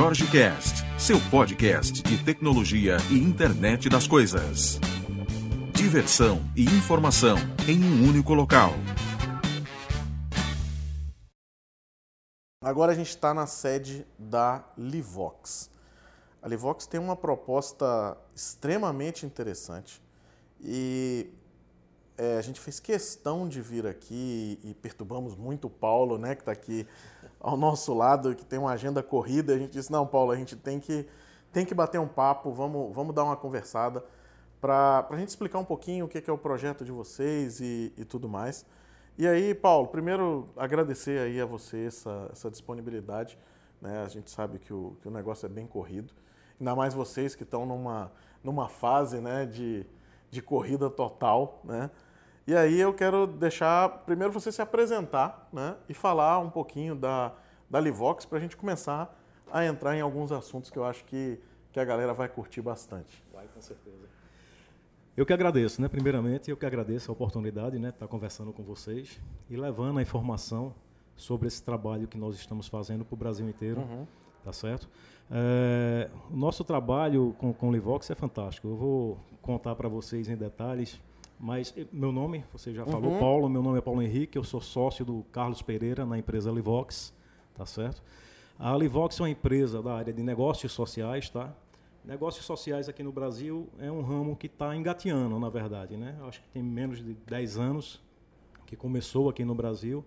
Jorge Cast, seu podcast de tecnologia e internet das coisas. Diversão e informação em um único local. Agora a gente está na sede da Livox. A Livox tem uma proposta extremamente interessante e é, a gente fez questão de vir aqui e perturbamos muito o Paulo, né, que está aqui ao nosso lado, que tem uma agenda corrida. A gente disse: não, Paulo, a gente tem que, tem que bater um papo, vamos, vamos dar uma conversada para a gente explicar um pouquinho o que é o projeto de vocês e, e tudo mais. E aí, Paulo, primeiro agradecer aí a você essa, essa disponibilidade. Né? A gente sabe que o, que o negócio é bem corrido. Ainda mais vocês que estão numa, numa fase né, de, de corrida total, né? E aí eu quero deixar primeiro você se apresentar né, e falar um pouquinho da, da Livox para a gente começar a entrar em alguns assuntos que eu acho que, que a galera vai curtir bastante. Vai, com certeza. Eu que agradeço, né? Primeiramente, eu que agradeço a oportunidade né, de estar conversando com vocês e levando a informação sobre esse trabalho que nós estamos fazendo para o Brasil inteiro, uhum. tá certo? É, o nosso trabalho com, com o Livox é fantástico. Eu vou contar para vocês em detalhes mas eh, meu nome, você já uhum. falou, Paulo, meu nome é Paulo Henrique, eu sou sócio do Carlos Pereira na empresa Livox, tá certo? A Livox é uma empresa da área de negócios sociais, tá? Negócios sociais aqui no Brasil é um ramo que está engateando, na verdade, né? Acho que tem menos de 10 anos que começou aqui no Brasil.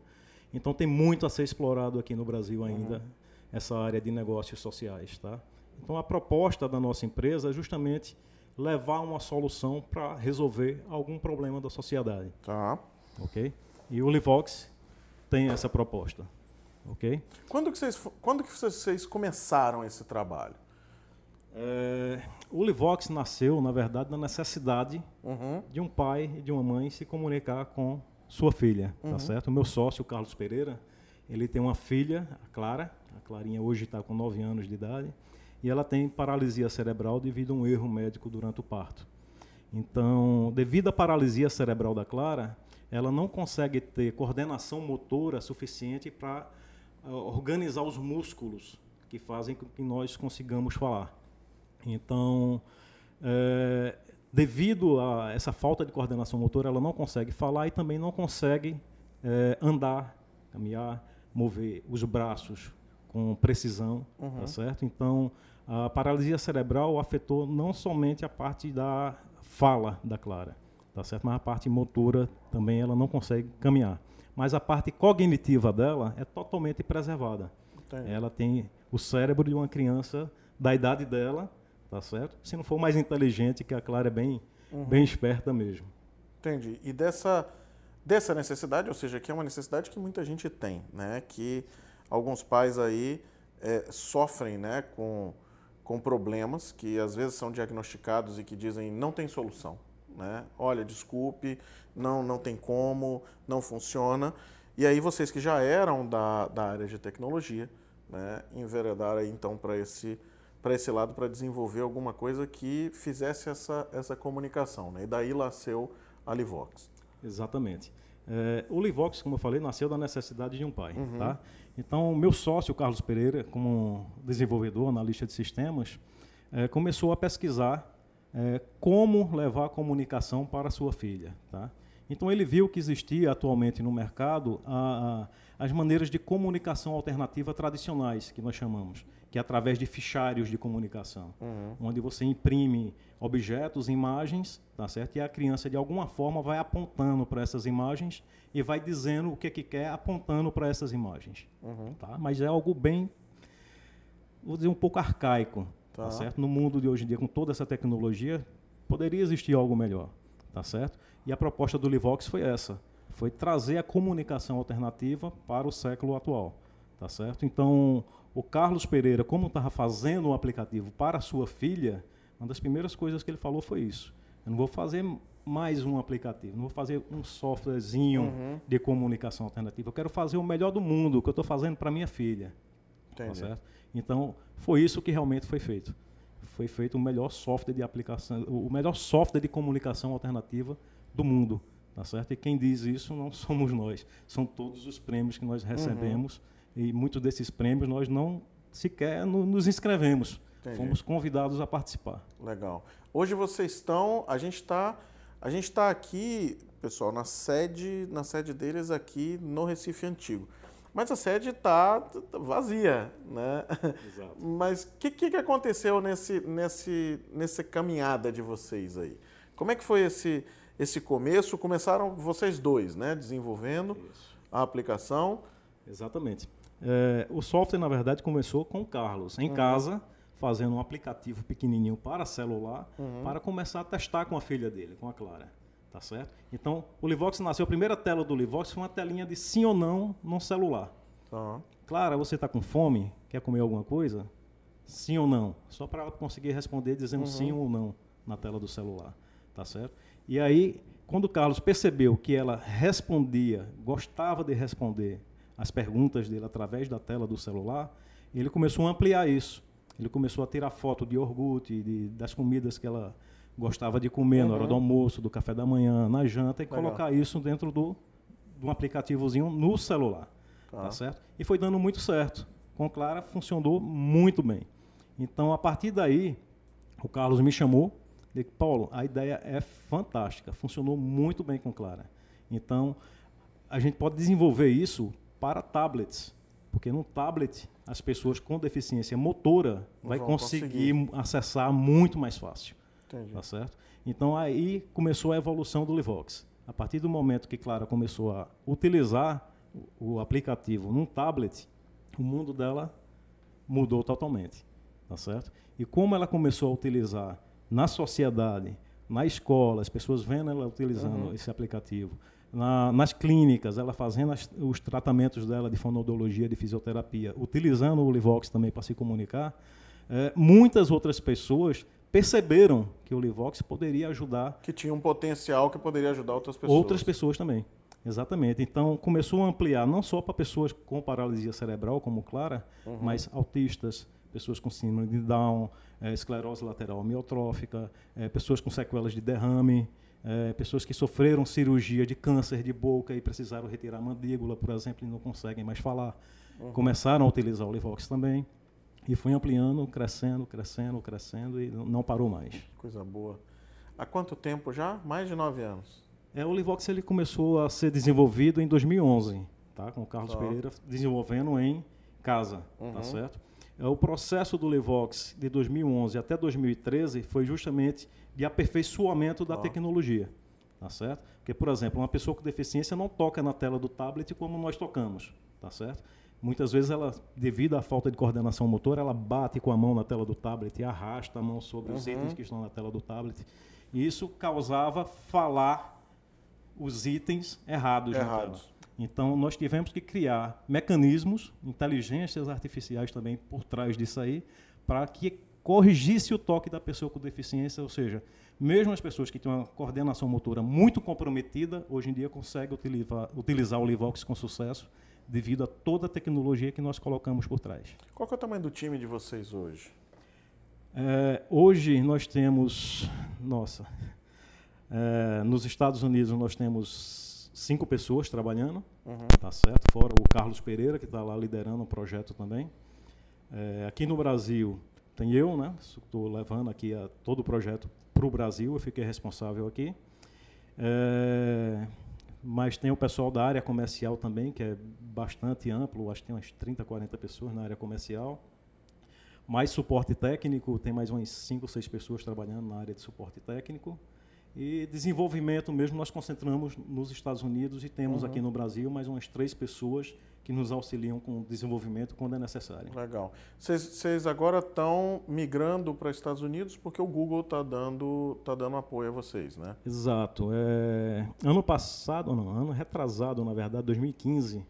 Então tem muito a ser explorado aqui no Brasil ainda, uhum. essa área de negócios sociais, tá? Então a proposta da nossa empresa é justamente levar uma solução para resolver algum problema da sociedade. Tá. Ok? E o Livox tem essa proposta. Ok? Quando que vocês, quando que vocês começaram esse trabalho? É, o Livox nasceu, na verdade, na necessidade uhum. de um pai e de uma mãe se comunicar com sua filha, tá uhum. tá certo? O meu sócio, Carlos Pereira, ele tem uma filha, a Clara. A Clarinha hoje está com 9 anos de idade e ela tem paralisia cerebral devido a um erro médico durante o parto. Então, devido à paralisia cerebral da Clara, ela não consegue ter coordenação motora suficiente para uh, organizar os músculos que fazem com que nós consigamos falar. Então, é, devido a essa falta de coordenação motora, ela não consegue falar e também não consegue é, andar, caminhar, mover os braços com precisão, tá uhum. tá certo? Então, a paralisia cerebral afetou não somente a parte da fala da Clara, tá certo? Mas a parte motora também ela não consegue caminhar. Mas a parte cognitiva dela é totalmente preservada. Entendi. Ela tem o cérebro de uma criança da idade dela, tá certo? Se não for mais inteligente, que a Clara é bem, uhum. bem esperta mesmo. Entendi. E dessa, dessa necessidade, ou seja, que é uma necessidade que muita gente tem, né? Que alguns pais aí é, sofrem, né? Com com problemas que às vezes são diagnosticados e que dizem não tem solução. Né? Olha, desculpe, não, não tem como, não funciona. E aí vocês que já eram da, da área de tecnologia, né, enveredaram então para esse, para esse lado para desenvolver alguma coisa que fizesse essa, essa comunicação. Né? E daí nasceu a Livox. Exatamente. É, o Livox, como eu falei, nasceu da necessidade de um pai. Uhum. Tá? Então, meu sócio, Carlos Pereira, como desenvolvedor, analista de sistemas, é, começou a pesquisar é, como levar a comunicação para a sua filha. Tá? Então, ele viu que existia atualmente no mercado a, a, as maneiras de comunicação alternativa tradicionais, que nós chamamos que é através de fichários de comunicação, uhum. onde você imprime objetos, imagens, tá certo? E a criança de alguma forma vai apontando para essas imagens e vai dizendo o que que quer apontando para essas imagens, uhum. tá? Mas é algo bem, vou dizer um pouco arcaico, tá. tá certo? No mundo de hoje em dia com toda essa tecnologia poderia existir algo melhor, tá certo? E a proposta do Livox foi essa, foi trazer a comunicação alternativa para o século atual, tá certo? Então o Carlos Pereira, como estava fazendo um aplicativo para a sua filha, uma das primeiras coisas que ele falou foi isso. Eu não vou fazer mais um aplicativo, não vou fazer um softwarezinho uhum. de comunicação alternativa. Eu quero fazer o melhor do mundo, que eu estou fazendo para minha filha. Tá certo? Então, foi isso que realmente foi feito. Foi feito o melhor software de aplicação, o melhor software de comunicação alternativa do mundo. Tá certo? E quem diz isso não somos nós, são todos os prêmios que nós recebemos. Uhum e muitos desses prêmios nós não sequer no, nos inscrevemos. Entendi. Fomos convidados a participar. Legal. Hoje vocês estão, a gente está, a gente está aqui, pessoal, na sede, na sede deles aqui no Recife Antigo. Mas a sede está vazia, né? Exato. Mas o que, que aconteceu nesse, nesse, nessa caminhada de vocês aí? Como é que foi esse, esse começo? Começaram vocês dois, né? Desenvolvendo Isso. a aplicação. Exatamente. É, o software, na verdade, começou com o Carlos, em uhum. casa, fazendo um aplicativo pequenininho para celular, uhum. para começar a testar com a filha dele, com a Clara. Tá certo? Então, o Livox nasceu, a primeira tela do Livox foi uma telinha de sim ou não no celular. Uhum. Clara, você está com fome? Quer comer alguma coisa? Sim ou não? Só para ela conseguir responder dizendo uhum. sim ou não na tela do celular. Tá certo? E aí, quando o Carlos percebeu que ela respondia, gostava de responder as perguntas dele através da tela do celular, ele começou a ampliar isso. Ele começou a tirar foto de iogurte, de, das comidas que ela gostava de comer uhum. na hora do uhum. almoço, do café da manhã, na janta, e Legal. colocar isso dentro do, de um aplicativozinho no celular. Tá. tá certo? E foi dando muito certo. Com Clara funcionou muito bem. Então, a partir daí, o Carlos me chamou Paulo, a ideia é fantástica, funcionou muito bem com Clara. Então, a gente pode desenvolver isso para tablets, porque no tablet as pessoas com deficiência motora vai conseguir, conseguir, acessar muito mais fácil. Entendi. Tá certo? Então aí começou a evolução do Livox. A partir do momento que Clara começou a utilizar o aplicativo num tablet, o mundo dela mudou totalmente, tá certo? E como ela começou a utilizar na sociedade, na escola, as pessoas vendo ela utilizando uhum. esse aplicativo, na, nas clínicas, ela fazendo as, os tratamentos dela de fonoaudiologia, de fisioterapia, utilizando o Livox também para se comunicar, é, muitas outras pessoas perceberam que o Livox poderia ajudar. Que tinha um potencial que poderia ajudar outras pessoas. Outras pessoas também. Exatamente. Então começou a ampliar não só para pessoas com paralisia cerebral, como Clara, uhum. mas autistas, pessoas com síndrome de Down, é, esclerose lateral amiotrófica, é, pessoas com sequelas de derrame, é, pessoas que sofreram cirurgia de câncer de boca e precisaram retirar a mandíbula, por exemplo, e não conseguem mais falar. Uhum. Começaram a utilizar o Livox também. E foi ampliando, crescendo, crescendo, crescendo e não parou mais. Coisa boa. Há quanto tempo já? Mais de nove anos. É, o Livox ele começou a ser desenvolvido em 2011, tá? com o Carlos tá. Pereira desenvolvendo em casa, tá uhum. tá certo? É, o processo do Livox de 2011 até 2013 foi justamente de aperfeiçoamento da tecnologia, tá certo? Porque, por exemplo, uma pessoa com deficiência não toca na tela do tablet como nós tocamos, tá certo? Muitas vezes ela, devido à falta de coordenação motora, ela bate com a mão na tela do tablet e arrasta a mão sobre uhum. os itens que estão na tela do tablet. E isso causava falar os itens errados, errados. Então, nós tivemos que criar mecanismos, inteligências artificiais também por trás disso aí, para que corrigisse o toque da pessoa com deficiência, ou seja, mesmo as pessoas que têm uma coordenação motora muito comprometida, hoje em dia conseguem utilizar, utilizar o Livox com sucesso, devido a toda a tecnologia que nós colocamos por trás. Qual é o tamanho do time de vocês hoje? É, hoje nós temos, nossa, é, nos Estados Unidos nós temos cinco pessoas trabalhando, uhum. tá certo? Fora o Carlos Pereira que está lá liderando o projeto também. É, aqui no Brasil tem eu, né? Estou levando aqui a, todo o projeto para o Brasil. Eu fiquei responsável aqui. É, mas tem o pessoal da área comercial também, que é bastante amplo, acho que tem umas 30, 40 pessoas na área comercial mais suporte técnico, tem mais umas 5 ou 6 pessoas trabalhando na área de suporte técnico. E desenvolvimento mesmo, nós concentramos nos Estados Unidos e temos uhum. aqui no Brasil mais umas três pessoas que nos auxiliam com o desenvolvimento quando é necessário. Legal. Vocês agora estão migrando para os Estados Unidos porque o Google está dando, tá dando apoio a vocês, né? Exato. É, ano passado, não, ano retrasado, na verdade, 2015,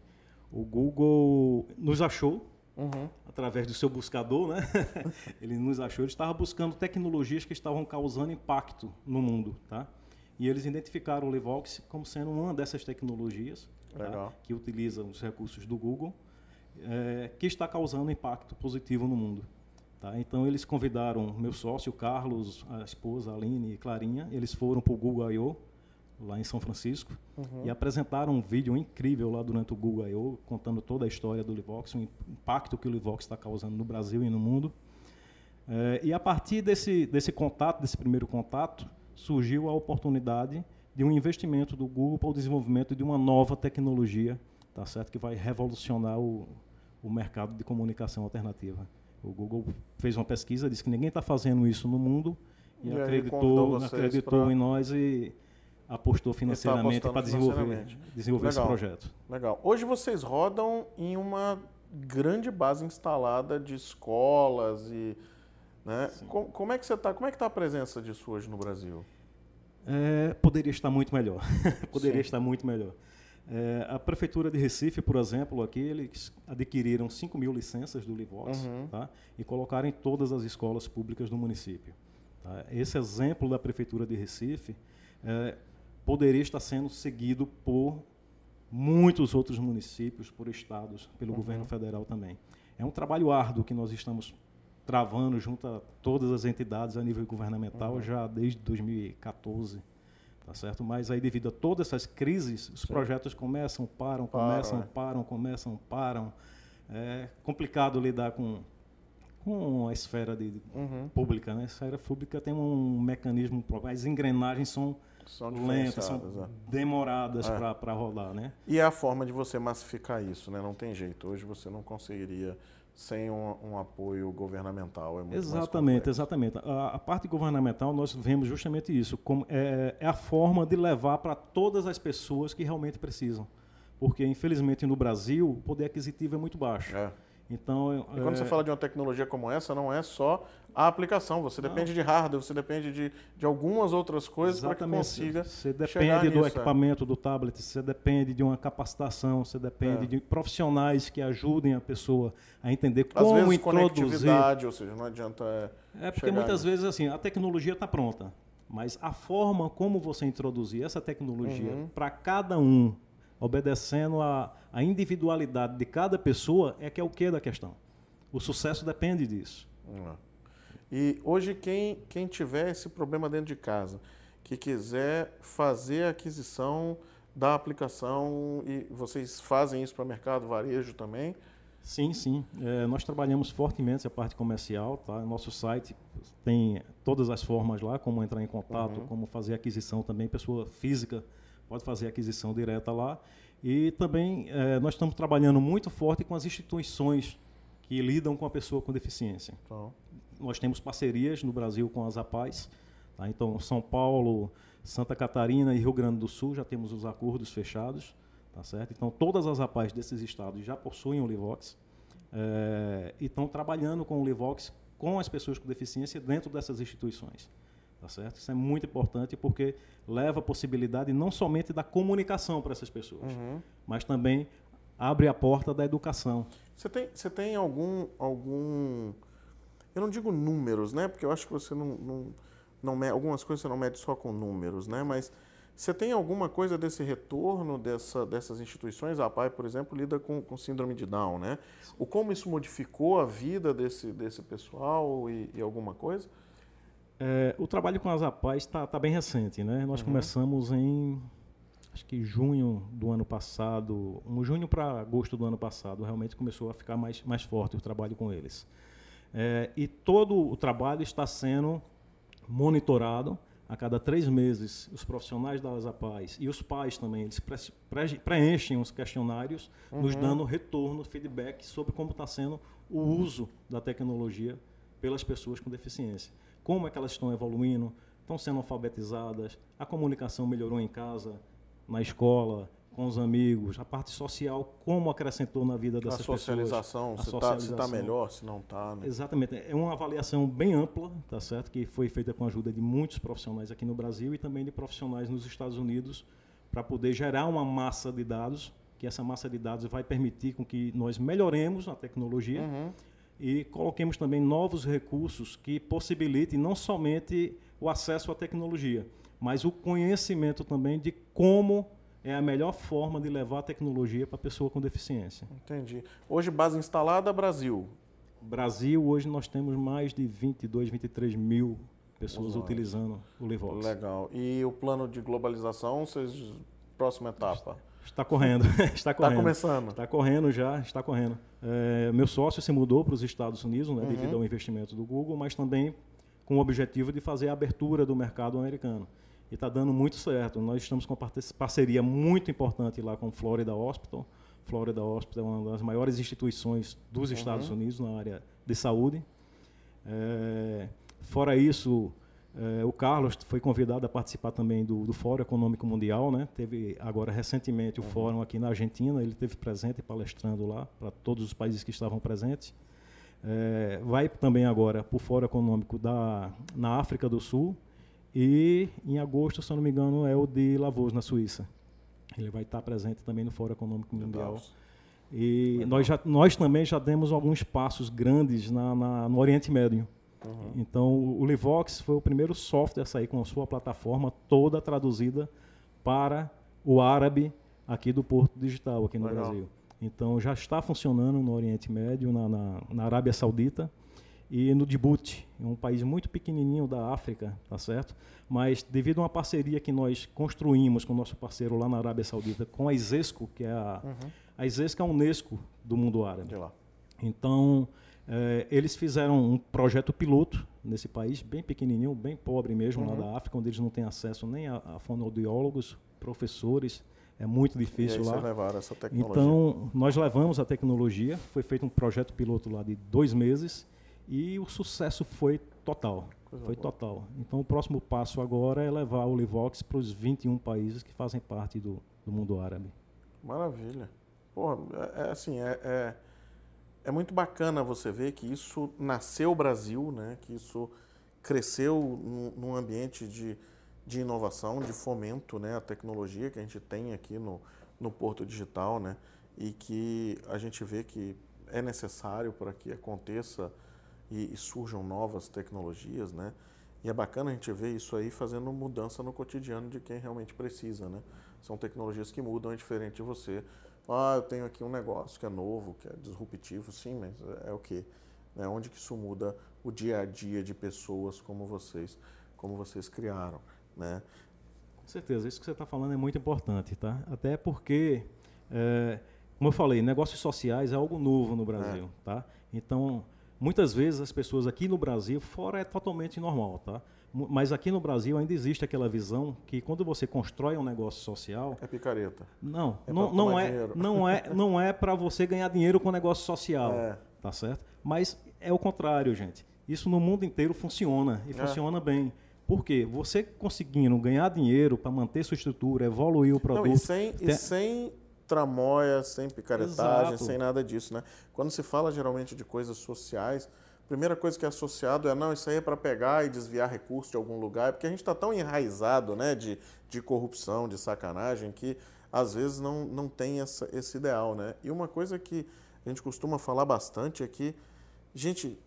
o Google nos achou Uhum. através do seu buscador, né? ele nos achou, ele estava buscando tecnologias que estavam causando impacto no mundo, tá? E eles identificaram o Livox como sendo uma dessas tecnologias tá? que utiliza os recursos do Google, é, que está causando impacto positivo no mundo. Tá? Então eles convidaram meu sócio Carlos, a esposa Aline e Clarinha, eles foram para o Google I.O., lá em São Francisco, uhum. e apresentaram um vídeo incrível lá durante o Google I.O., contando toda a história do Livox, o impacto que o Livox está causando no Brasil e no mundo. É, e a partir desse, desse contato, desse primeiro contato, surgiu a oportunidade de um investimento do Google para o desenvolvimento de uma nova tecnologia, tá certo, que vai revolucionar o, o mercado de comunicação alternativa. O Google fez uma pesquisa, disse que ninguém está fazendo isso no mundo e, e acreditou, acreditou pra... em nós e apostou financeiramente para desenvolver, desenvolver esse projeto. Legal. Hoje vocês rodam em uma grande base instalada de escolas e né? Como, como, é que você está? Como é que está a presença disso hoje no Brasil? É, poderia estar muito melhor. poderia Sim. estar muito melhor. É, a prefeitura de Recife, por exemplo, aqui eles adquiriram 5 mil licenças do Livox uhum. tá? e colocaram em todas as escolas públicas do município. Tá? Esse exemplo da prefeitura de Recife é, poderia estar sendo seguido por muitos outros municípios, por estados, pelo uhum. governo federal também. É um trabalho árduo que nós estamos travando junto a todas as entidades a nível governamental uhum. já desde 2014, tá certo? Mas aí devido a todas essas crises, os Sim. projetos começam, param, começam, é. param, começam, param. É complicado lidar com com a esfera de, uhum. pública, né? A esfera pública tem um mecanismo, as engrenagens são, são lentas, são é. demoradas é. para rodar, né? E é a forma de você massificar isso, né? Não tem jeito. Hoje você não conseguiria sem um, um, apoio governamental. É muito exatamente, exatamente. A, a, parte governamental nós vemos justamente isso, como é, é a forma de levar para todas as pessoas que realmente precisam, porque infelizmente no Brasil o poder aquisitivo é muito baixo. É. Então, e quando é... você fala de uma tecnologia como essa, não é só a aplicação, você não. depende de hardware, você depende de, de algumas outras coisas para que consiga. Você depende do nisso, é. equipamento, é. do tablet, você depende de uma capacitação, você depende é. de profissionais que ajudem a pessoa a entender como Às vezes, introduzir. conectividade, ou seja, não adianta. É, porque muitas vezes assim, a tecnologia está pronta, mas a forma como você introduzir essa tecnologia uhum. para cada um obedecendo a, a individualidade de cada pessoa, é que é o que da questão. O sucesso depende disso. E hoje, quem, quem tiver esse problema dentro de casa, que quiser fazer a aquisição da aplicação, e vocês fazem isso para mercado varejo também? Sim, sim. É, nós trabalhamos fortemente a parte comercial. Tá? Nosso site tem todas as formas lá, como entrar em contato, uhum. como fazer aquisição também, pessoa física pode fazer aquisição direta lá. E também é, nós estamos trabalhando muito forte com as instituições que lidam com a pessoa com deficiência. Então. Nós temos parcerias no Brasil com as APAES. Tá? Então, São Paulo, Santa Catarina e Rio Grande do Sul já temos os acordos fechados. Tá certo? Então, todas as APAES desses estados já possuem o Livox é, e estão trabalhando com o Livox com as pessoas com deficiência dentro dessas instituições. Tá certo? Isso é muito importante porque leva a possibilidade não somente da comunicação para essas pessoas, uhum. mas também abre a porta da educação. Você tem, você tem algum, algum. Eu não digo números, né? Porque eu acho que você não. não, não algumas coisas você não mede só com números, né? Mas você tem alguma coisa desse retorno dessa, dessas instituições? A PAI, por exemplo, lida com, com síndrome de Down, né? O como isso modificou a vida desse, desse pessoal e, e alguma coisa? É, o trabalho com as APAES está tá bem recente, né? Nós uhum. começamos em acho que junho do ano passado, um junho para agosto do ano passado, realmente começou a ficar mais, mais forte o trabalho com eles. É, e todo o trabalho está sendo monitorado a cada três meses. Os profissionais das APAES e os pais também, eles pre pre preenchem os questionários, uhum. nos dando retorno, feedback sobre como está sendo o uso da tecnologia pelas pessoas com deficiência como é que elas estão evoluindo, estão sendo alfabetizadas, a comunicação melhorou em casa, na escola, com os amigos, a parte social, como acrescentou na vida dessas pessoas. A socialização, se está tá melhor, se não está. Né? Exatamente. É uma avaliação bem ampla, tá certo? que foi feita com a ajuda de muitos profissionais aqui no Brasil e também de profissionais nos Estados Unidos, para poder gerar uma massa de dados, que essa massa de dados vai permitir com que nós melhoremos a tecnologia uhum e coloquemos também novos recursos que possibilitem não somente o acesso à tecnologia, mas o conhecimento também de como é a melhor forma de levar a tecnologia para a pessoa com deficiência. Entendi. Hoje, base instalada, Brasil. Brasil, hoje nós temos mais de 22, 23 mil pessoas utilizando o Livox. Legal. E o plano de globalização, vocês, próxima etapa? Está correndo, está correndo. Está começando. Está correndo já, está correndo. É, meu sócio se mudou para os Estados Unidos, né, uhum. devido ao investimento do Google, mas também com o objetivo de fazer a abertura do mercado americano. E está dando muito certo. Nós estamos com uma parceria muito importante lá com o Florida Hospital. Florida Hospital é uma das maiores instituições dos uhum. Estados Unidos na área de saúde. É, fora isso, é, o Carlos foi convidado a participar também do, do Fórum Econômico Mundial, né? Teve agora recentemente o uhum. fórum aqui na Argentina, ele teve presente palestrando lá para todos os países que estavam presentes. É, vai também agora para o Fórum Econômico da, na África do Sul e em agosto, se eu não me engano, é o de Lavos, na Suíça. Ele vai estar presente também no Fórum Econômico Mundial. E nós, já, nós também já demos alguns passos grandes na, na no Oriente Médio. Uhum. Então, o Livox foi o primeiro software a sair com a sua plataforma toda traduzida para o árabe aqui do Porto Digital, aqui no Legal. Brasil. Então, já está funcionando no Oriente Médio, na, na, na Arábia Saudita e no Djibouti, um país muito pequenininho da África, tá certo? Mas devido a uma parceria que nós construímos com o nosso parceiro lá na Arábia Saudita, com a ISESCO, que é a, uhum. a ISESCO é a Unesco do mundo árabe. Então, é, eles fizeram um projeto piloto nesse país, bem pequenininho, bem pobre mesmo, uhum. lá da África, onde eles não têm acesso nem a, a fonoaudiólogos, professores, é muito difícil lá. levaram essa tecnologia. Então, nós levamos a tecnologia, foi feito um projeto piloto lá de dois meses e o sucesso foi total. Coisa foi boa. total. Então, o próximo passo agora é levar o Livox para os 21 países que fazem parte do, do mundo árabe. Maravilha. Porra, é, é assim, é, é é muito bacana você ver que isso nasceu Brasil, né? que isso cresceu num ambiente de, de inovação, de fomento né? à tecnologia que a gente tem aqui no, no Porto Digital, né? e que a gente vê que é necessário para que aconteça e, e, surjam novas tecnologias, né? E é bacana a gente ver isso aí fazendo mudança no cotidiano de quem realmente precisa, né? São tecnologias que mudam, é diferente de você ah, eu tenho aqui um negócio que é novo, que é disruptivo, sim, mas é, é o quê? É onde que isso muda o dia a dia de pessoas como vocês, como vocês criaram, né? Com certeza, isso que você está falando é muito importante, tá? Até porque, é, como eu falei, negócios sociais é algo novo no Brasil, é. tá? Então, muitas vezes as pessoas aqui no Brasil, fora é totalmente normal, tá? Mas aqui no Brasil ainda existe aquela visão que quando você constrói um negócio social. É picareta. Não, é não, não, é, não é, não é para você ganhar dinheiro com negócio social. É. Tá certo? Mas é o contrário, gente. Isso no mundo inteiro funciona e é. funciona bem. Por quê? Você conseguindo ganhar dinheiro para manter sua estrutura, evoluir o produto. Não, e sem, tem... e sem tramóia, sem picaretagem, Exato. sem nada disso, né? Quando se fala geralmente de coisas sociais, primeira coisa que é associado é, não, isso aí é para pegar e desviar recursos de algum lugar, porque a gente está tão enraizado né, de, de corrupção, de sacanagem, que às vezes não, não tem essa, esse ideal. Né? E uma coisa que a gente costuma falar bastante é que, gente,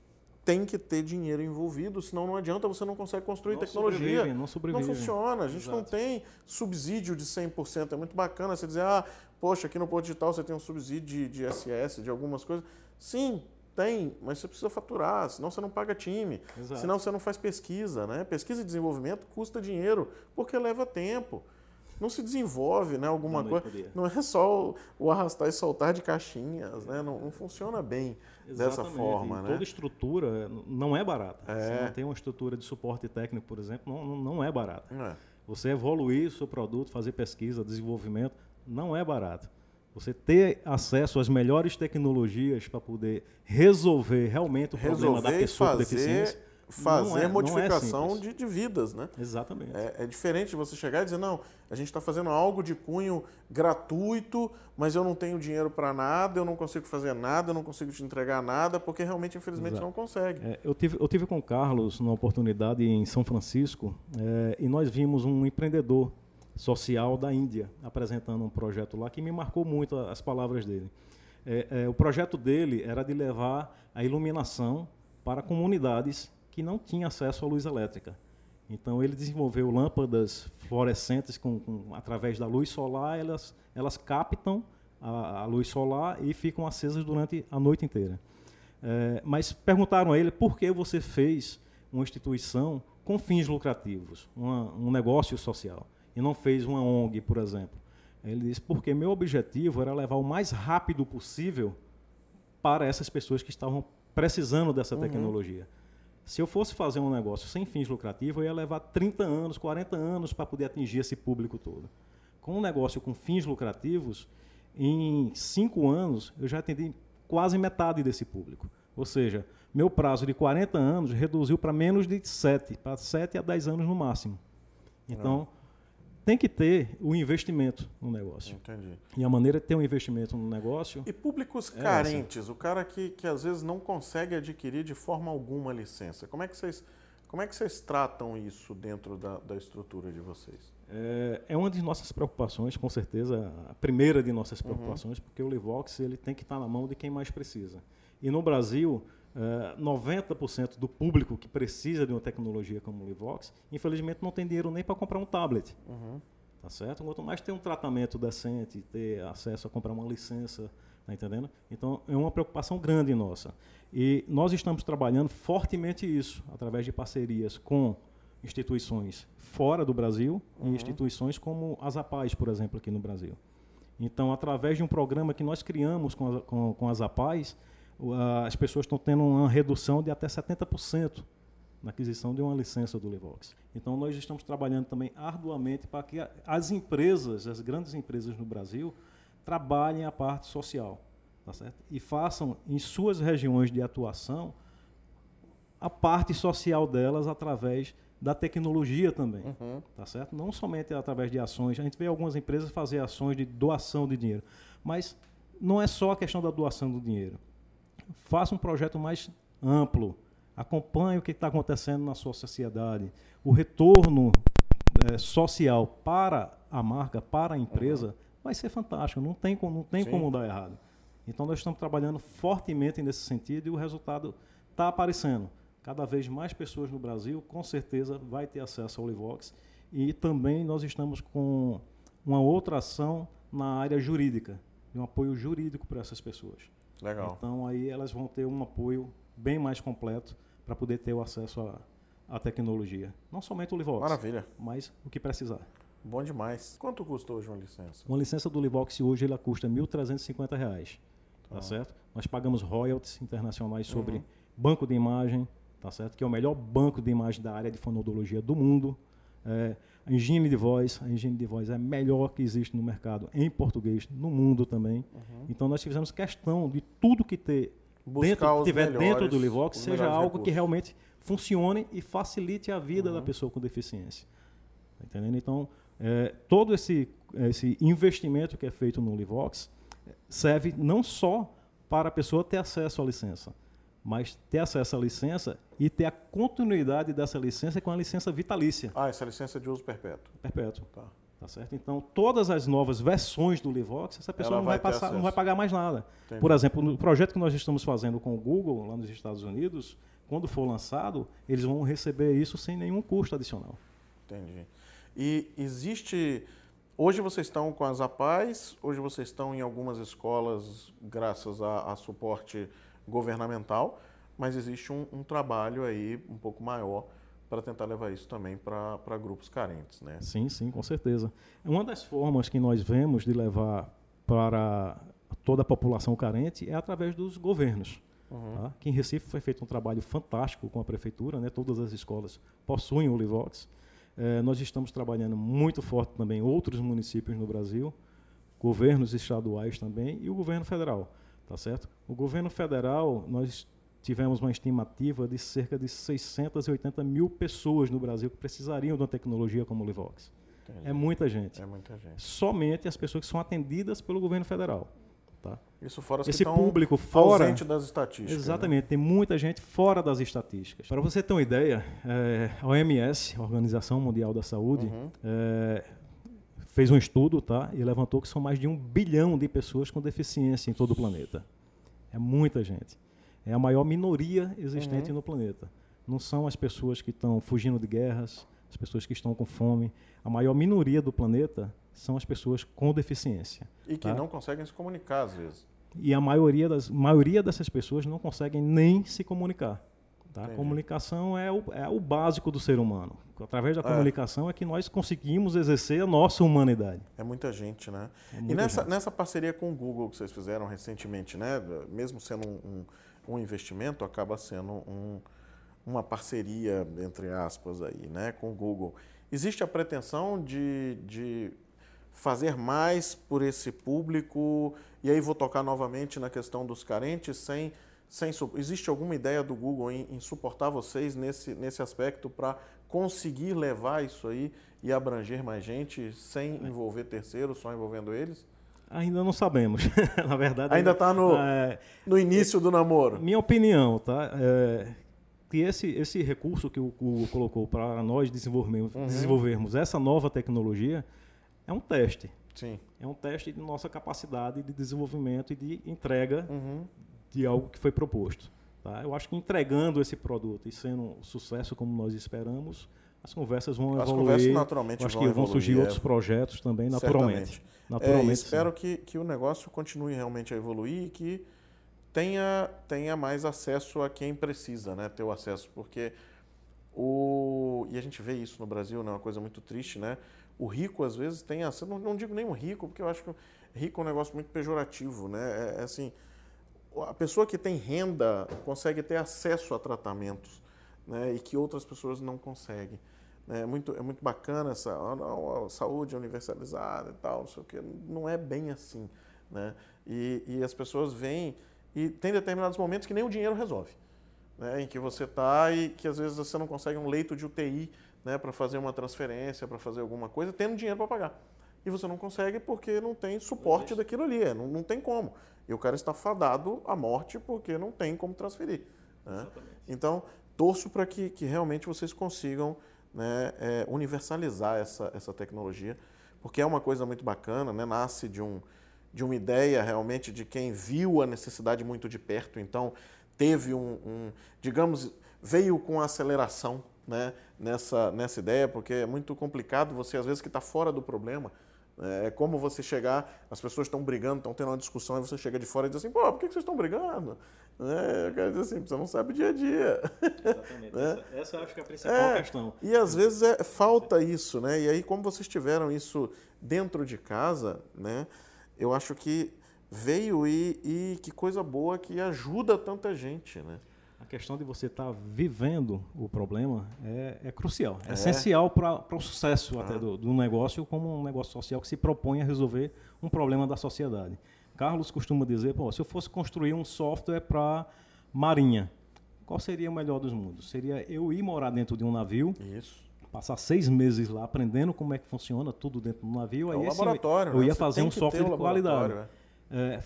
tem que ter dinheiro envolvido, senão não adianta, você não consegue construir não tecnologia. Sobrevive, não sobrevive. Não funciona, a gente Exato. não tem subsídio de 100%. É muito bacana você dizer, ah, poxa, aqui no Porto Digital você tem um subsídio de, de SS, de algumas coisas. Sim, tem, mas você precisa faturar, senão você não paga time, Exato. senão você não faz pesquisa. Né? Pesquisa e desenvolvimento custa dinheiro, porque leva tempo. Não se desenvolve né, alguma não coisa. Não é só o, o, arrastar e soltar de caixinhas, né? não, não funciona bem Exatamente. dessa forma. Né? Toda estrutura não é barata. É. Você não tem uma estrutura de suporte técnico, por exemplo, não, não é barata. É. Você evoluir o seu produto, fazer pesquisa, desenvolvimento, não é barato. Você ter acesso às melhores tecnologias para poder resolver realmente o resolver problema da pessoa fazer, com deficiência. Fazer é, modificação é de, de, vidas, né? Exatamente. É, é, diferente de você chegar e dizer, não, a gente está fazendo algo de cunho gratuito, mas eu não tenho dinheiro para nada, eu não consigo fazer nada, eu não consigo te entregar nada, porque realmente, infelizmente, Exato. não consegue. É, eu, tive, eu tive com o Carlos numa oportunidade em São Francisco é, e nós vimos um empreendedor social da Índia, apresentando um projeto lá que me marcou muito as palavras dele. É, é, o projeto dele era de levar a iluminação para comunidades que não tinham acesso à luz elétrica. Então ele desenvolveu lâmpadas fluorescentes com, com através da luz solar, elas, elas captam a, a, luz solar e ficam acesas durante a noite inteira. É, mas perguntaram a ele por que você fez uma instituição com fins lucrativos, uma, um negócio social, e não fez uma ONG, por exemplo. Ele disse, porque meu objetivo era levar o mais rápido possível para essas pessoas que estavam precisando dessa uhum. tecnologia. Se eu fosse fazer um negócio sem fins lucrativos, eu ia levar 30 anos, 40 anos para poder atingir esse público todo. Com um negócio com fins lucrativos, em cinco anos, eu já atendi quase metade desse público. Ou seja, meu prazo de 40 anos reduziu para menos de 7, para 7 a 10 anos no máximo. Então, tem que ter o investimento no negócio. Entendi. E a maneira de ter um investimento no negócio. E públicos é carentes, essa. o cara que, que às vezes não consegue adquirir de forma alguma licença. Como é que vocês, como é que vocês tratam isso dentro da, da estrutura de vocês? É, é, uma de nossas preocupações, com certeza, a primeira de nossas uhum. preocupações, uhum. porque o Livox ele tem que estar na mão de quem mais precisa. E no Brasil, 90% é, do público que precisa de uma tecnologia como o Livox, infelizmente não tem dinheiro nem para comprar um tablet. Uhum. Tá certo? Quanto mais ter um tratamento decente, ter acesso a comprar uma licença, tá entendendo? Então é uma preocupação grande nossa. E nós estamos trabalhando fortemente isso, através de parcerias com instituições fora do Brasil uhum. e instituições como as APAES, por exemplo, aqui no Brasil. Então, através de um programa que nós criamos com, a, com, com as APAES, as pessoas estão tendo uma redução de até 70% na aquisição de uma licença do Livox. Então, nós estamos trabalhando também arduamente para que as empresas, as grandes empresas no Brasil, trabalhem a parte social, tá certo? E façam em suas regiões de atuação a parte social delas através da tecnologia também, uhum. tá certo? Não somente através de ações. A gente vê algumas empresas fazer ações de doação de dinheiro, mas não é só a questão da doação do dinheiro faça um projeto mais amplo, acompanhe o que está acontecendo na sua sociedade, o retorno é, social para a marca, para a empresa, uhum. vai ser fantástico, não tem, como, não tem como dar errado. Então nós estamos trabalhando fortemente nesse sentido e o resultado está aparecendo. Cada vez mais pessoas no Brasil, com certeza, vai ter acesso ao Livox. E também nós estamos com uma outra ação na área jurídica, de um apoio jurídico para essas pessoas. Legal. Então aí elas vão ter um apoio bem mais completo para poder ter o acesso à, à tecnologia. Não somente o Livox. Maravilha. Mas o que precisar. Bom demais. Quanto custa hoje uma licença? Uma licença do Livox hoje ela custa 1.350 reais, tá. tá certo? Nós pagamos royalties internacionais sobre uhum. banco de imagem, tá certo? Que é o melhor banco de imagem da área de fonoaudiologia do mundo. É, a engine de voz, a engine de voz é a melhor que existe no mercado em português, no mundo também. Uhum. Então nós fizemos questão de tudo que ter dentro, que tiver melhores, dentro do Livox seja algo recursos. que realmente funcione e facilite a vida uhum. da pessoa com deficiência. Tá entendendo? Então, é, todo esse, esse investimento que é feito no Livox serve não só para a pessoa ter acesso à licença, mas ter acesso à licença e ter a continuidade dessa licença com a licença vitalícia. Ah, essa licença de uso perpétuo. Perpétuo. Tá. Tá certo? Então, todas as novas versões do Livox, essa pessoa não vai, vai passar, não vai pagar mais nada. Entendi. Por exemplo, no projeto que nós estamos fazendo com o Google, lá nos Estados Unidos, quando for lançado, eles vão receber isso sem nenhum custo adicional. Entendi. E existe. Hoje vocês estão com as APAES, hoje vocês estão em algumas escolas, graças a, a suporte governamental, mas existe um, um trabalho aí um pouco maior para tentar levar isso também para grupos carentes, né? Sim, sim, com certeza. Uma das formas que nós vemos de levar para toda a população carente é através dos governos. Uhum. Tá? Aqui em Recife foi feito um trabalho fantástico com a prefeitura, né? todas as escolas possuem o Livox. É, nós estamos trabalhando muito forte também em outros municípios no Brasil, governos estaduais também e o governo federal. Tá certo? O governo federal, nós tivemos uma estimativa de cerca de 680 mil pessoas no Brasil que precisariam de uma tecnologia como o Livox. É muita gente. É muita gente. Somente as pessoas que são atendidas pelo governo federal. Tá? Isso fora Esse público fora das estatísticas. Né? Exatamente, né? tem muita gente fora das estatísticas. Para você ter uma ideia, é, a OMS, a Organização Mundial da Saúde, uhum. é, fez um estudo tá, e levantou que são mais de um bilhão de pessoas com deficiência em todo o planeta. É muita gente. É a maior minoria existente uhum. no planeta. Não são as pessoas que estão fugindo de guerras, as pessoas que estão com fome. A maior minoria do planeta são as pessoas com deficiência. E que tá? não conseguem se comunicar, às vezes. E a maioria, das, maioria dessas pessoas não conseguem nem se comunicar. Tá? A comunicação é o, é o básico do ser humano. Através da é. comunicação é que nós conseguimos exercer a nossa humanidade. É muita gente, né? É muita e nessa, gente. nessa parceria com o Google que vocês fizeram recentemente, né? Mesmo sendo um, um, um investimento, acaba sendo um, uma parceria, entre aspas, aí, né? com o Google. Existe a pretensão de, de fazer mais por esse público, e aí vou tocar novamente na questão dos carentes, sem sem, existe alguma ideia do Google em, em suportar vocês nesse, nesse aspecto para conseguir levar isso aí e abranger mais gente sem envolver terceiros, só envolvendo eles? Ainda não sabemos, na verdade. Ainda está no, é, no início do namoro. Minha opinião, tá? É, que esse, esse recurso que o Google colocou para nós desenvolvermos, uhum. desenvolvermos essa nova tecnologia é um teste. Sim. É um teste de nossa capacidade de desenvolvimento e de entrega uhum de algo que foi proposto. Tá? Eu acho que entregando esse produto e sendo um sucesso como nós esperamos, as conversas vão as evoluir. Conversas naturalmente acho vão que vão surgir é, outros projetos também naturalmente. naturalmente é, espero que, que o negócio continue realmente a evoluir e que tenha, tenha mais acesso a quem precisa né, ter o acesso, porque o e a gente vê isso no Brasil, né, uma coisa muito triste, né? O rico às vezes tem acesso, não, não digo nem o rico, porque eu acho que rico é um negócio muito pejorativo, né? É, é assim, a pessoa que tem renda consegue ter acesso a tratamentos né, e que outras pessoas não conseguem. Né. É muito, é muito bacana essa ah, não, a saúde universalizada e tal, não sei o quê. Não é bem assim. Né? E, e as pessoas vêm e tem determinados momentos que nem o dinheiro resolve. Né, em que você está e que às vezes você não consegue um leito de UTI né, para fazer uma transferência, para fazer alguma coisa, tendo dinheiro para pagar. E você não consegue porque não tem suporte daquilo ali, é, não, não tem como. E o cara está fadado à morte porque não tem como transferir. Né? Então, torço para que, que realmente vocês consigam né, é, universalizar essa, essa tecnologia, porque é uma coisa muito bacana, né? nasce de, um, de uma ideia realmente de quem viu a necessidade muito de perto, então teve um, um digamos, veio com aceleração né, nessa, nessa ideia, porque é muito complicado você, às vezes, que está fora do problema, é como você chegar, as pessoas estão brigando, estão tendo uma discussão, e você chega de fora e diz assim, pô, por que vocês estão brigando? É, eu quero dizer assim, você não sabe dia a dia. Exatamente. né? essa, essa eu acho que é a principal é, questão. E às vezes é, falta isso, né? E aí, como vocês tiveram isso dentro de casa, né? Eu acho que veio e, e que coisa boa que ajuda tanta gente, né? A questão de você estar tá vivendo o problema é, é crucial, é, é. essencial para o sucesso ah. até do, do, negócio como um negócio social que se propõe a resolver um problema da sociedade. Carlos costuma dizer, pô, se eu fosse construir um software para marinha, qual seria o melhor dos mundos? Seria eu ir morar dentro de um navio, Isso. passar seis meses lá aprendendo como é que funciona tudo dentro do navio, é aí um laboratório, eu, eu ia né? fazer um software de qualidade. É. é.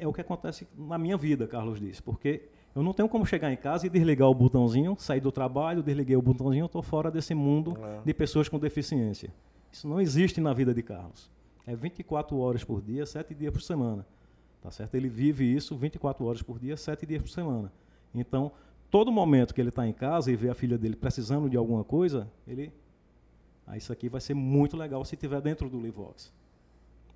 é o que acontece na minha vida, Carlos disse, porque eu não tenho como chegar em casa e desligar o botãozinho, sair do trabalho, desliguei o botãozinho, estou fora desse mundo é. de pessoas com deficiência. Isso não existe na vida de Carlos. É 24 horas por dia, 7 dias por semana. Tá certo? Ele vive isso 24 horas por dia, 7 dias por semana. Então, todo momento que ele está em casa e vê a filha dele precisando de alguma coisa, ele. Ah, isso aqui vai ser muito legal se tiver dentro do Livox. Tá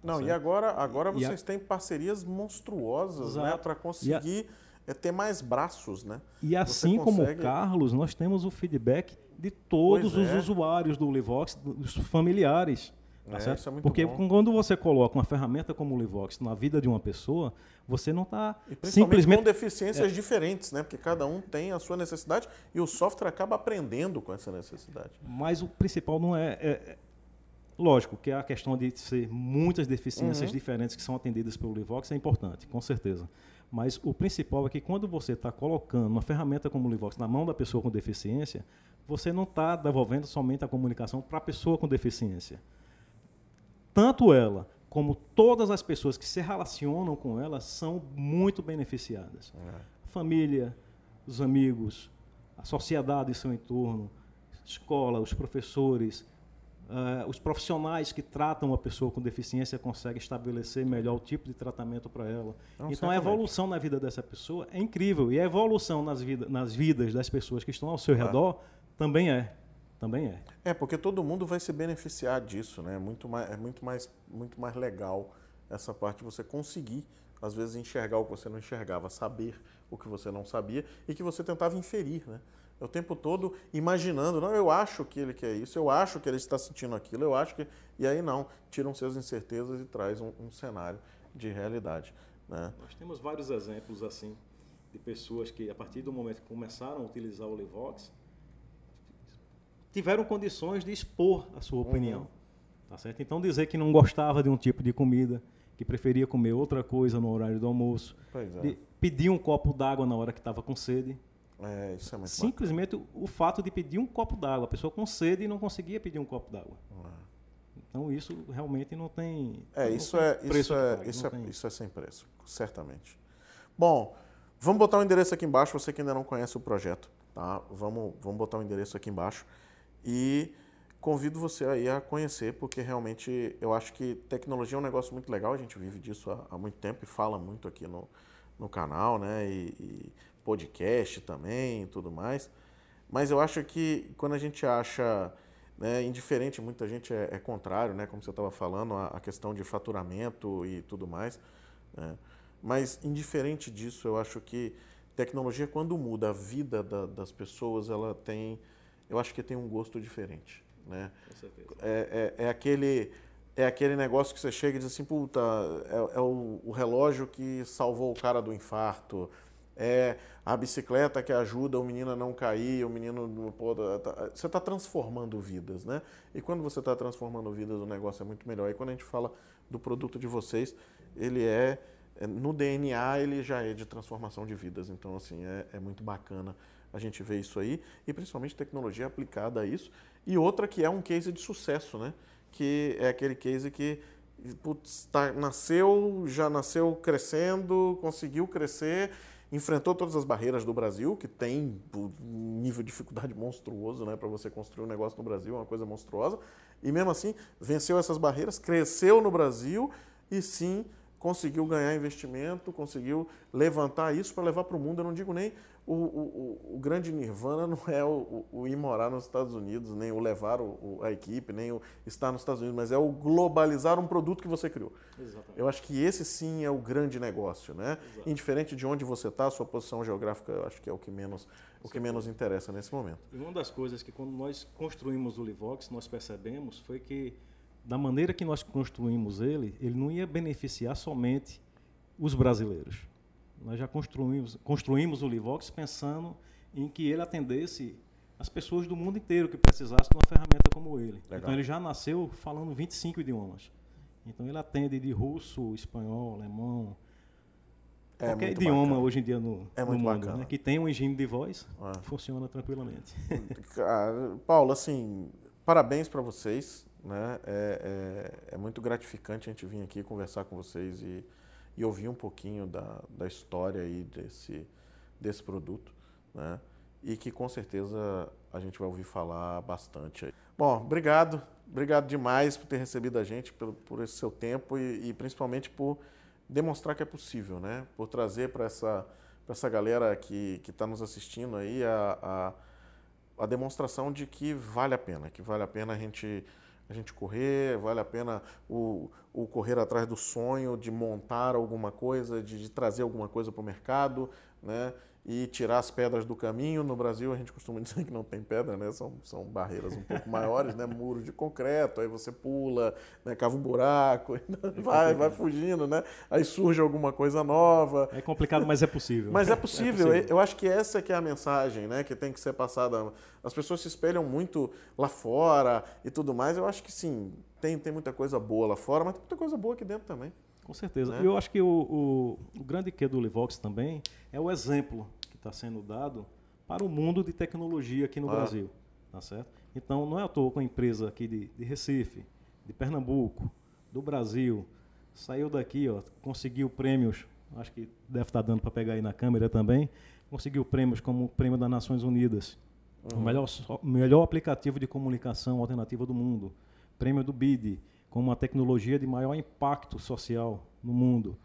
não, certo? e agora, agora e vocês a... têm parcerias monstruosas né, para conseguir é ter mais braços, né? E assim consegue... como o Carlos, nós temos o feedback de todos os é. usuários do Livox, dos familiares. Tá é, isso é muito Porque bom. quando você coloca uma ferramenta como o Livox na vida de uma pessoa, você não está simplesmente com deficiências é. diferentes, né? Porque cada um tem a sua necessidade e o software acaba aprendendo com essa necessidade. Mas o principal não é, é, é lógico que a questão de ser muitas deficiências uhum. diferentes que são atendidas pelo Livox é importante, com certeza. Mas o principal é que quando você está colocando uma ferramenta como o Livox na mão da pessoa com deficiência, você não está devolvendo somente a comunicação para a pessoa com deficiência. Tanto ela como todas as pessoas que se relacionam com ela são muito beneficiadas. É. A família, os amigos, a sociedade em seu entorno, escola, os professores, Uh, os profissionais que tratam a pessoa com deficiência conseguem estabelecer melhor o tipo de tratamento para ela. Não, então, certamente. a evolução na vida dessa pessoa é incrível. E a evolução nas, vida, nas vidas das pessoas que estão ao seu redor também é. Também é. É, porque todo mundo vai se beneficiar disso, né? É muito mais, é muito mais, muito mais legal essa parte de você conseguir às vezes enxergar o que você não enxergava, saber o que você não sabia e que você tentava inferir, né? O tempo todo imaginando, não, eu acho que ele quer isso, eu acho que ele está sentindo aquilo, eu acho que. E aí não, tiram suas incertezas e traz um, um cenário de realidade. Né? Nós temos vários exemplos assim de pessoas que, a partir do momento que começaram a utilizar o Livox, tiveram condições de expor a sua opinião. Uhum. Tá certo? Então, dizer que não gostava de um tipo de comida, que preferia comer outra coisa no horário do almoço, é. pedir um copo d'água na hora que estava com sede. É, isso é muito Simplesmente bacana. o fato de pedir um copo d'água, a pessoa com sede e não conseguia pedir um copo d'água. É. Então isso realmente não tem. É, não isso, é, isso, é, isso, é, isso é sem preço, certamente. Bom, vamos botar o um endereço aqui embaixo, você que ainda não conhece o projeto, tá? Vamos, vamos botar o um endereço aqui embaixo e convido você aí a conhecer, porque realmente eu acho que tecnologia é um negócio muito legal, a gente vive disso há, há muito tempo e fala muito aqui no, no canal, né? E, e podcast também e tudo mais. Mas eu acho que quando a gente acha né, indiferente, muita gente é, é contrário, né, como você estava falando, a, a, questão de faturamento e tudo mais. Né? Mas indiferente disso, eu acho que tecnologia, quando muda a vida da, das pessoas, ela tem, eu acho que tem um gosto diferente. Né? Com certeza. É, é, é aquele é aquele negócio que você chega e diz assim, puta, é, é o, o, relógio que salvou o cara do infarto, é a bicicleta que ajuda o menino a não cair, o menino. Pô, tá, tá, você está transformando vidas, né? E quando você está transformando vidas, o negócio é muito melhor. E quando a gente fala do produto de vocês, ele é. é no DNA, ele já é de transformação de vidas. Então, assim, é, é muito bacana a gente ver isso aí. E principalmente tecnologia aplicada a isso. E outra que é um case de sucesso, né? Que é aquele case que putz, tá, nasceu, já nasceu crescendo, conseguiu crescer enfrentou todas as barreiras do Brasil, que tem um nível de dificuldade monstruoso né, para você construir um negócio no Brasil, é uma coisa monstruosa, e mesmo assim venceu essas barreiras, cresceu no Brasil e sim conseguiu ganhar investimento, conseguiu levantar isso para levar para o mundo. Eu não digo nem o, o, o, grande nirvana não é o, o, ir morar nos Estados Unidos, nem o levar a equipe, nem o estar nos Estados Unidos, mas é o globalizar um produto que você criou. Exatamente. Eu acho que esse sim é o grande negócio, né? Exato. Indiferente de onde você está, sua posição geográfica, eu acho que é o que menos, o que menos interessa nesse momento. E uma das coisas que quando nós construímos o Livox, nós percebemos foi que da maneira que nós construímos ele, ele não ia beneficiar somente os brasileiros nós já construímos, construímos o Livox pensando em que ele atendesse as pessoas do mundo inteiro que precisassem de uma ferramenta como ele. Legal. Então ele já nasceu falando 25 idiomas. Então ele atende de russo, espanhol, alemão, é qualquer idioma bacana. hoje em dia no, é no mundo, né, que tem um engine de voz, é. funciona tranquilamente. Paulo, assim, parabéns para vocês. Né? É, é, é muito gratificante a gente vir aqui conversar com vocês e e ouvir um pouquinho da, da história aí desse, desse produto, né? E que com certeza a gente vai ouvir falar bastante aí. Bom, obrigado, obrigado demais por ter recebido a gente, por, por esse seu tempo e, e principalmente por demonstrar que é possível, né? Por trazer para essa, essa galera que está nos assistindo aí a, a, a demonstração de que vale a pena, que vale a pena a gente a gente correr, vale a pena o, o correr atrás do sonho de montar alguma coisa, de, de trazer alguma coisa para o mercado, né? e tirar as pedras do caminho. No Brasil a gente costuma dizer que não tem pedra, né? São, são barreiras um pouco maiores, né? Muros de concreto, aí você pula, né? cava um buraco, vai, vai fugindo, né? Aí surge alguma coisa nova. É complicado, mas é possível. Mas é possível. É possível. Eu acho que essa que é a mensagem, né? Que tem que ser passada. As pessoas se espelham muito lá fora e tudo mais. Eu acho que sim, tem, tem muita coisa boa lá fora, mas tem muita coisa boa aqui dentro também. Com certeza. Né? Eu acho que o, o, o grande que do Livox também é o exemplo está sendo dado para o mundo de tecnologia aqui no ah. Brasil. Tá certo? Então, não é à toa com a empresa aqui de, de Recife, de Pernambuco, do Brasil, saiu daqui, ó, conseguiu prêmios, acho que deve estar tá dando para pegar aí na câmera também, conseguiu prêmios como o Prêmio das Nações Unidas, uhum. o melhor, melhor aplicativo de comunicação alternativa do mundo, prêmio do BID, como a tecnologia de maior impacto social no mundo.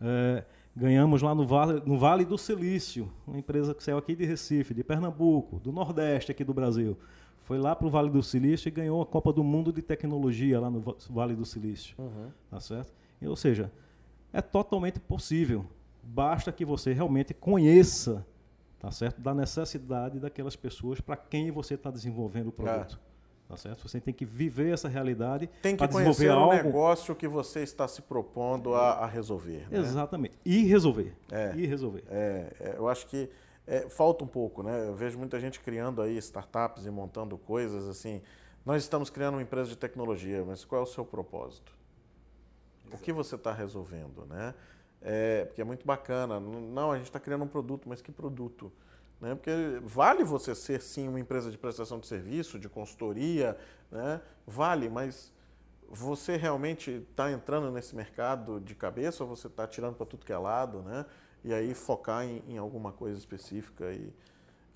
É, Ganhamos lá no Vale, no vale do Silício, uma empresa que saiu aqui de Recife, de Pernambuco, do Nordeste aqui do Brasil. Foi lá para o Vale do Silício e ganhou a Copa do Mundo de Tecnologia lá no Vale do Silício. Uhum. Tá certo? E, ou seja, É totalmente possível. Basta que você realmente conheça, tá certo? Da necessidade daquelas pessoas para quem você está desenvolvendo o produto. É. Tá certo? Você tem que viver essa realidade. Tem que conhecer algo... o negócio que você está se propondo a, a resolver. Né? Exatamente. E resolver. É. E resolver. É, é, eu acho que é, falta um pouco, né? Eu vejo muita gente criando aí startups e montando coisas assim. Nós estamos criando uma empresa de tecnologia, mas qual é o seu propósito? Exato. O que você está resolvendo, né? É, porque é muito bacana. Não, a gente está criando um produto, mas que produto? Né? Porque vale você ser, sim, uma empresa de prestação de serviço, de consultoria, né? vale, mas você realmente está entrando nesse mercado de cabeça ou você está tirando para tudo que é lado, né? E aí focar em, em, alguma coisa específica. E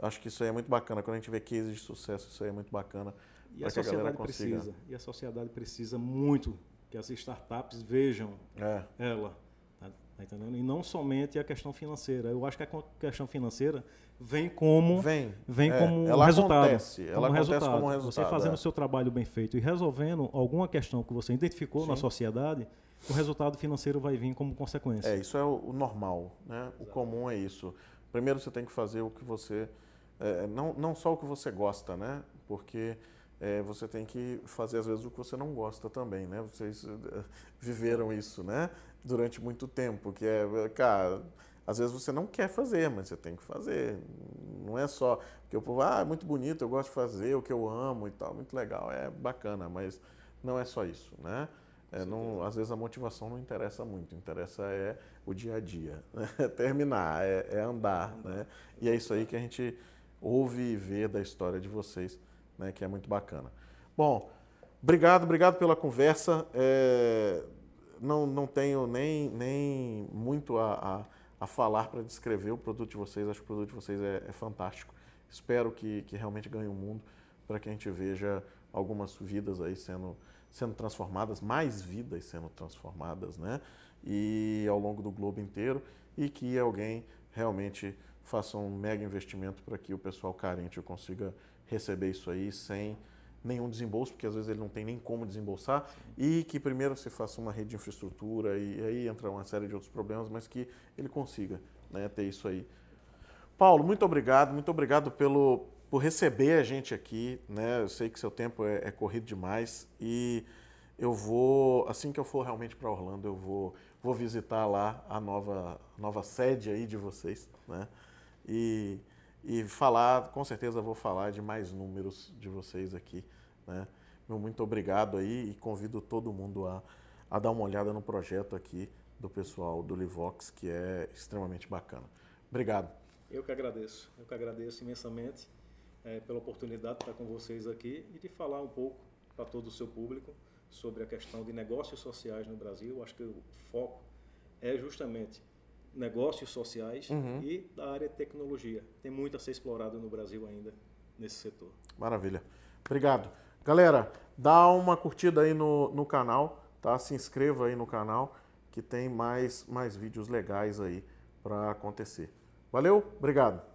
acho que isso aí é muito bacana. Quando a gente vê cases de sucesso, isso aí é muito bacana. E a sociedade a precisa. E a sociedade precisa muito que as startups vejam é. ela. Tá, entendendo? E não somente a questão financeira. Eu acho que a questão financeira vem como vem, vem é, como ela resultado. Acontece, ela como acontece resultado. como resultado. Você fazendo é. o seu trabalho bem feito e resolvendo alguma questão que você identificou Sim. na sociedade, o resultado financeiro vai vir como consequência. É, isso é o, o normal, né? O comum é isso. Primeiro você tem que fazer o que você é, não, não só o que você gosta, né? Porque é, você tem que fazer às vezes o que você não gosta também, né? Vocês é, viveram isso, né? Durante muito tempo, que é, cara, às vezes você não quer fazer, mas você tem que fazer. Não é só porque o povo, ah, é muito bonito, eu gosto de fazer o que eu amo e tal, muito legal, é bacana, mas não é só isso, né? É, não, às vezes a motivação não interessa muito, interessa é o dia a dia, né? é terminar, é, é andar, né? E é isso aí que a gente ouve e vê da história de vocês, né? Que é muito bacana. Bom, obrigado, obrigado pela conversa. É, não, não tenho nem, nem muito a, a a falar para descrever o produto de vocês. Acho que o produto de vocês é, é fantástico. Espero que, que realmente ganhe o um mundo para que a gente veja algumas vidas aí sendo, sendo transformadas, mais vidas sendo transformadas, né? E ao longo do globo inteiro e que alguém realmente faça um mega investimento para que o pessoal carente consiga receber isso aí sem nenhum desembolso, porque às vezes ele não tem nem como desembolsar, e que primeiro se faça uma rede de infraestrutura, e aí entra uma série de outros problemas, mas que ele consiga né, ter isso aí. Paulo, muito obrigado, muito obrigado pelo, por receber a gente aqui, né? Eu sei que seu tempo é, é corrido demais e eu vou, assim que eu for realmente para Orlando, eu vou, vou visitar lá a nova, nova sede aí de vocês, né? E e falar, com certeza vou falar de mais números de vocês aqui. Né? muito obrigado aí e convido todo mundo a, a dar uma olhada no projeto aqui do pessoal do Livox, que é extremamente bacana. Obrigado. Eu que agradeço, eu que agradeço imensamente é, pela oportunidade de estar com vocês aqui e de falar um pouco para todo o seu público sobre a questão de negócios sociais no Brasil. Acho que o foco é justamente negócios sociais uhum. e da área de tecnologia. Tem muito a ser explorado no Brasil ainda nesse setor. Maravilha. Obrigado. Galera, dá uma curtida aí no, no canal, tá? Se inscreva aí no canal que tem mais, mais vídeos legais aí para acontecer. Valeu, obrigado.